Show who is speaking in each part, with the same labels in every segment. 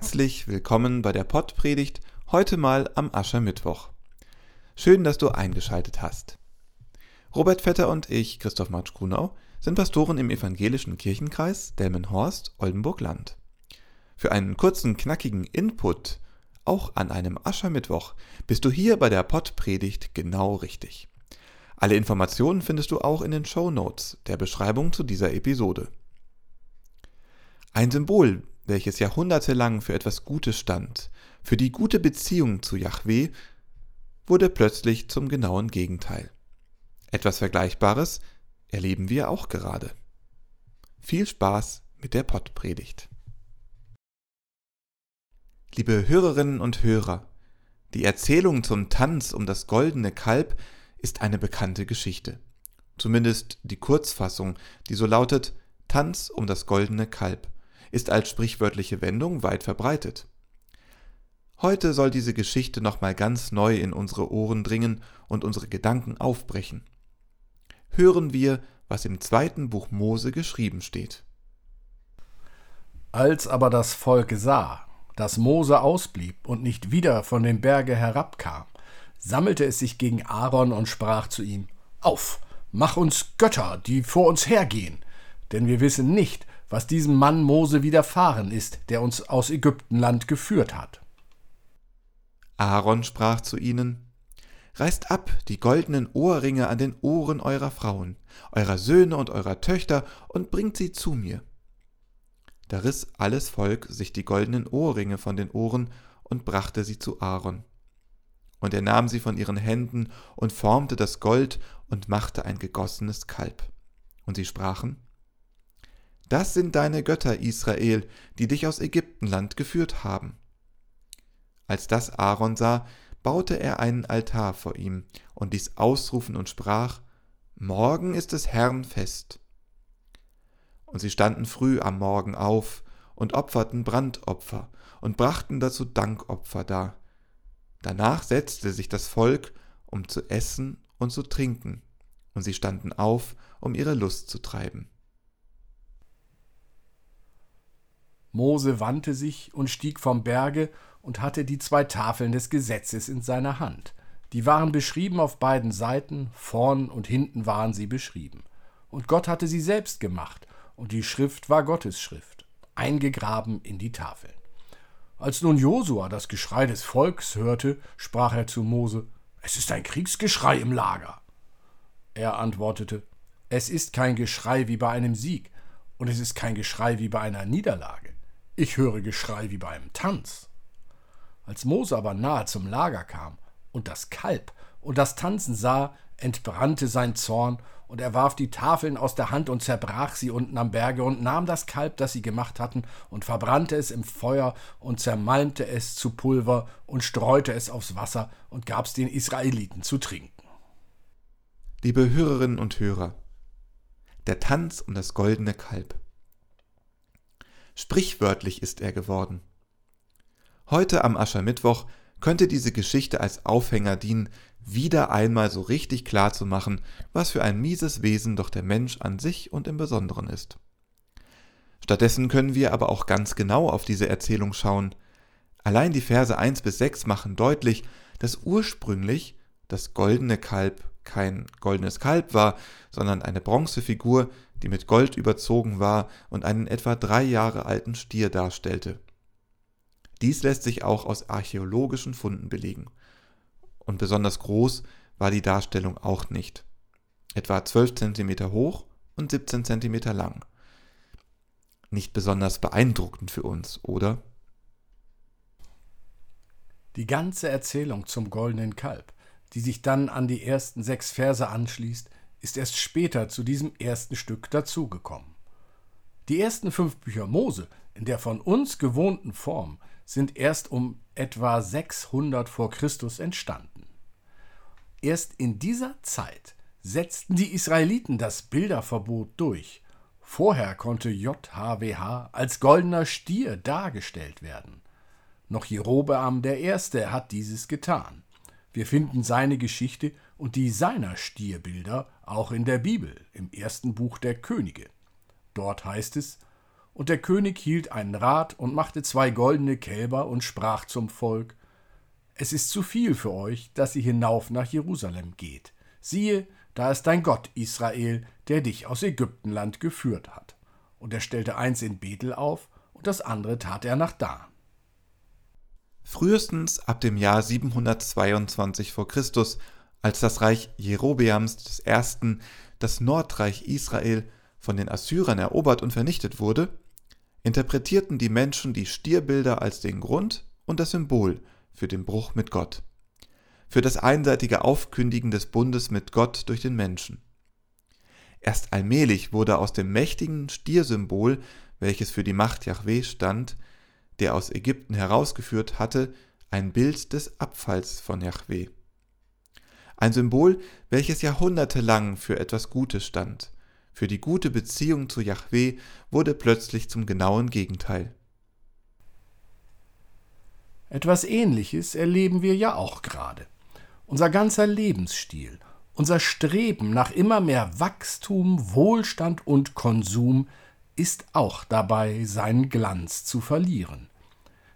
Speaker 1: Herzlich willkommen bei der Pottpredigt, heute mal am Aschermittwoch. Schön, dass du eingeschaltet hast. Robert Vetter und ich, Christoph Matsch Grunau, sind Pastoren im evangelischen Kirchenkreis Delmenhorst, Oldenburg-Land. Für einen kurzen, knackigen Input, auch an einem Aschermittwoch, bist du hier bei der Pottpredigt genau richtig. Alle Informationen findest du auch in den Show Notes der Beschreibung zu dieser Episode. Ein Symbol, welches jahrhundertelang für etwas Gutes stand, für die gute Beziehung zu Yahweh, wurde plötzlich zum genauen Gegenteil. Etwas Vergleichbares erleben wir auch gerade. Viel Spaß mit der Pottpredigt. Liebe Hörerinnen und Hörer, die Erzählung zum Tanz um das goldene Kalb ist eine bekannte Geschichte. Zumindest die Kurzfassung, die so lautet Tanz um das goldene Kalb, ist als sprichwörtliche Wendung weit verbreitet. Heute soll diese Geschichte nochmal ganz neu in unsere Ohren dringen und unsere Gedanken aufbrechen. Hören wir, was im zweiten Buch Mose geschrieben steht.
Speaker 2: Als aber das Volk sah, dass Mose ausblieb und nicht wieder von dem Berge herabkam, sammelte es sich gegen Aaron und sprach zu ihm: Auf, mach uns Götter, die vor uns hergehen, denn wir wissen nicht, was diesem Mann Mose widerfahren ist, der uns aus Ägyptenland geführt hat.
Speaker 1: Aaron sprach zu ihnen: Reißt ab die goldenen Ohrringe an den Ohren eurer Frauen, eurer Söhne und eurer Töchter und bringt sie zu mir. Da riss alles Volk sich die goldenen Ohrringe von den Ohren und brachte sie zu Aaron. Und er nahm sie von ihren Händen und formte das Gold und machte ein gegossenes Kalb. Und sie sprachen, Das sind deine Götter, Israel, die dich aus Ägyptenland geführt haben. Als das Aaron sah, baute er einen Altar vor ihm und ließ ausrufen und sprach, Morgen ist des Herrn Fest. Und sie standen früh am Morgen auf und opferten Brandopfer und brachten dazu Dankopfer dar. Danach setzte sich das Volk, um zu essen und zu trinken, und sie standen auf, um ihre Lust zu treiben.
Speaker 2: Mose wandte sich und stieg vom Berge und hatte die zwei Tafeln des Gesetzes in seiner Hand. Die waren beschrieben auf beiden Seiten, vorn und hinten waren sie beschrieben. Und Gott hatte sie selbst gemacht, und die Schrift war Gottes Schrift, eingegraben in die Tafeln. Als nun Josua das Geschrei des Volks hörte, sprach er zu Mose: Es ist ein Kriegsgeschrei im Lager. Er antwortete: Es ist kein Geschrei wie bei einem Sieg, und es ist kein Geschrei wie bei einer Niederlage. Ich höre Geschrei wie bei einem Tanz. Als Mose aber nahe zum Lager kam und das Kalb und das Tanzen sah, entbrannte sein Zorn und er warf die Tafeln aus der Hand und zerbrach sie unten am Berge und nahm das Kalb, das sie gemacht hatten, und verbrannte es im Feuer und zermalmte es zu Pulver und streute es aufs Wasser und gab's den Israeliten zu trinken.
Speaker 1: Liebe Hörerinnen und Hörer, der Tanz um das goldene Kalb. Sprichwörtlich ist er geworden. Heute am Aschermittwoch könnte diese Geschichte als Aufhänger dienen, wieder einmal so richtig klar zu machen, was für ein mieses Wesen doch der Mensch an sich und im Besonderen ist. Stattdessen können wir aber auch ganz genau auf diese Erzählung schauen. Allein die Verse 1 bis 6 machen deutlich, dass ursprünglich das goldene Kalb kein goldenes Kalb war, sondern eine Bronzefigur, die mit Gold überzogen war und einen etwa drei Jahre alten Stier darstellte. Dies lässt sich auch aus archäologischen Funden belegen und besonders groß war die Darstellung auch nicht. Etwa 12 cm hoch und 17 cm lang. Nicht besonders beeindruckend für uns, oder?
Speaker 2: Die ganze Erzählung zum goldenen Kalb, die sich dann an die ersten sechs Verse anschließt, ist erst später zu diesem ersten Stück dazugekommen. Die ersten fünf Bücher Mose in der von uns gewohnten Form sind erst um etwa 600 vor Christus entstanden. Erst in dieser Zeit setzten die Israeliten das Bilderverbot durch. Vorher konnte JHWH als goldener Stier dargestellt werden. Noch Jerobeam I. hat dieses getan. Wir finden seine Geschichte und die seiner Stierbilder auch in der Bibel, im ersten Buch der Könige. Dort heißt es: Und der König hielt einen Rat und machte zwei goldene Kälber und sprach zum Volk Es ist zu viel für euch, dass ihr hinauf nach Jerusalem geht. Siehe, da ist dein Gott Israel, der dich aus Ägyptenland geführt hat. Und er stellte eins in Bethel auf, und das andere tat er nach Dan.
Speaker 1: Frühestens ab dem Jahr 722 v. Chr., als das Reich Jerobeams I., das Nordreich Israel, von den Assyrern erobert und vernichtet wurde, interpretierten die Menschen die Stierbilder als den Grund und das Symbol für den Bruch mit Gott, für das einseitige Aufkündigen des Bundes mit Gott durch den Menschen. Erst allmählich wurde aus dem mächtigen Stiersymbol, welches für die Macht Jahweh stand, der aus Ägypten herausgeführt hatte, ein Bild des Abfalls von Jahweh. Ein Symbol, welches jahrhundertelang für etwas Gutes stand, für die gute Beziehung zu Jahweh, wurde plötzlich zum genauen Gegenteil.
Speaker 2: Etwas Ähnliches erleben wir ja auch gerade. Unser ganzer Lebensstil, unser Streben nach immer mehr Wachstum, Wohlstand und Konsum ist auch dabei, seinen Glanz zu verlieren.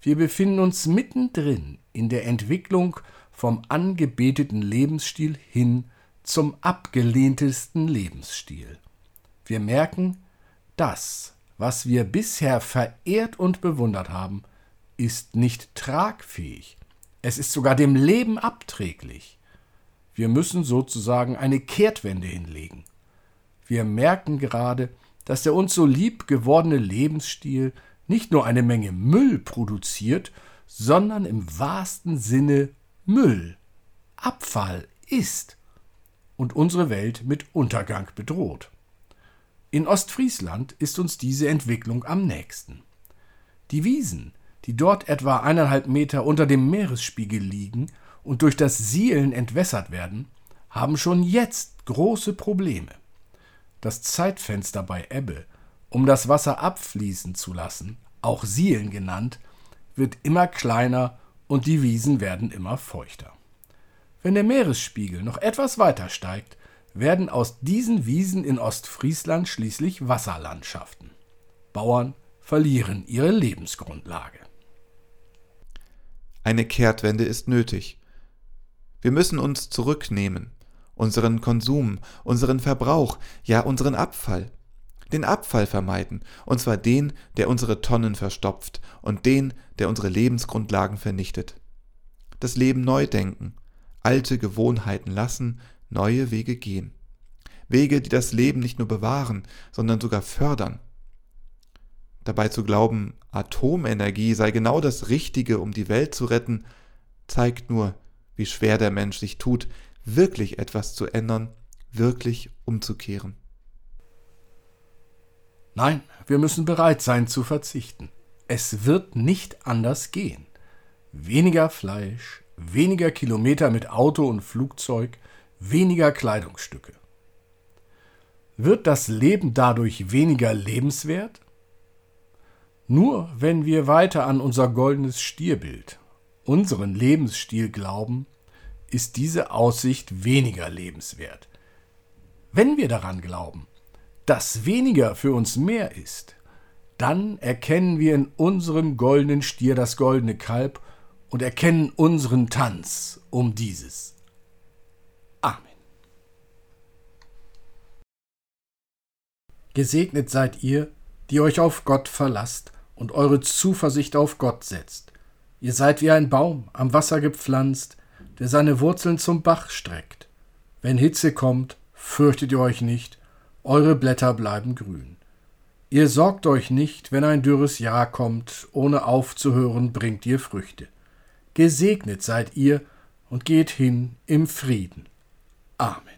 Speaker 2: Wir befinden uns mittendrin in der Entwicklung vom angebeteten Lebensstil hin zum abgelehntesten Lebensstil. Wir merken, das, was wir bisher verehrt und bewundert haben, ist nicht tragfähig. Es ist sogar dem Leben abträglich. Wir müssen sozusagen eine Kehrtwende hinlegen. Wir merken gerade, dass der uns so lieb gewordene Lebensstil nicht nur eine Menge Müll produziert, sondern im wahrsten Sinne Müll, Abfall ist und unsere Welt mit Untergang bedroht. In Ostfriesland ist uns diese Entwicklung am nächsten. Die Wiesen, die dort etwa eineinhalb Meter unter dem Meeresspiegel liegen und durch das Sielen entwässert werden, haben schon jetzt große Probleme. Das Zeitfenster bei Ebbe, um das Wasser abfließen zu lassen, auch Sielen genannt, wird immer kleiner und die Wiesen werden immer feuchter. Wenn der Meeresspiegel noch etwas weiter steigt, werden aus diesen Wiesen in Ostfriesland schließlich Wasserlandschaften. Bauern verlieren ihre Lebensgrundlage.
Speaker 1: Eine Kehrtwende ist nötig. Wir müssen uns zurücknehmen, unseren Konsum, unseren Verbrauch, ja unseren Abfall. Den Abfall vermeiden, und zwar den, der unsere Tonnen verstopft und den, der unsere Lebensgrundlagen vernichtet. Das Leben neu denken, alte Gewohnheiten lassen, neue Wege gehen. Wege, die das Leben nicht nur bewahren, sondern sogar fördern. Dabei zu glauben, Atomenergie sei genau das Richtige, um die Welt zu retten, zeigt nur, wie schwer der Mensch sich tut, wirklich etwas zu ändern, wirklich umzukehren.
Speaker 2: Nein, wir müssen bereit sein zu verzichten. Es wird nicht anders gehen. Weniger Fleisch, weniger Kilometer mit Auto und Flugzeug, weniger Kleidungsstücke. Wird das Leben dadurch weniger lebenswert? Nur wenn wir weiter an unser goldenes Stierbild, unseren Lebensstil glauben, ist diese Aussicht weniger lebenswert. Wenn wir daran glauben, dass weniger für uns mehr ist, dann erkennen wir in unserem goldenen Stier das goldene Kalb und erkennen unseren Tanz um dieses. Gesegnet seid ihr, die euch auf Gott verlasst und eure Zuversicht auf Gott setzt. Ihr seid wie ein Baum am Wasser gepflanzt, der seine Wurzeln zum Bach streckt. Wenn Hitze kommt, fürchtet ihr euch nicht, eure Blätter bleiben grün. Ihr sorgt euch nicht, wenn ein dürres Jahr kommt, ohne aufzuhören bringt ihr Früchte. Gesegnet seid ihr und geht hin im Frieden. Amen.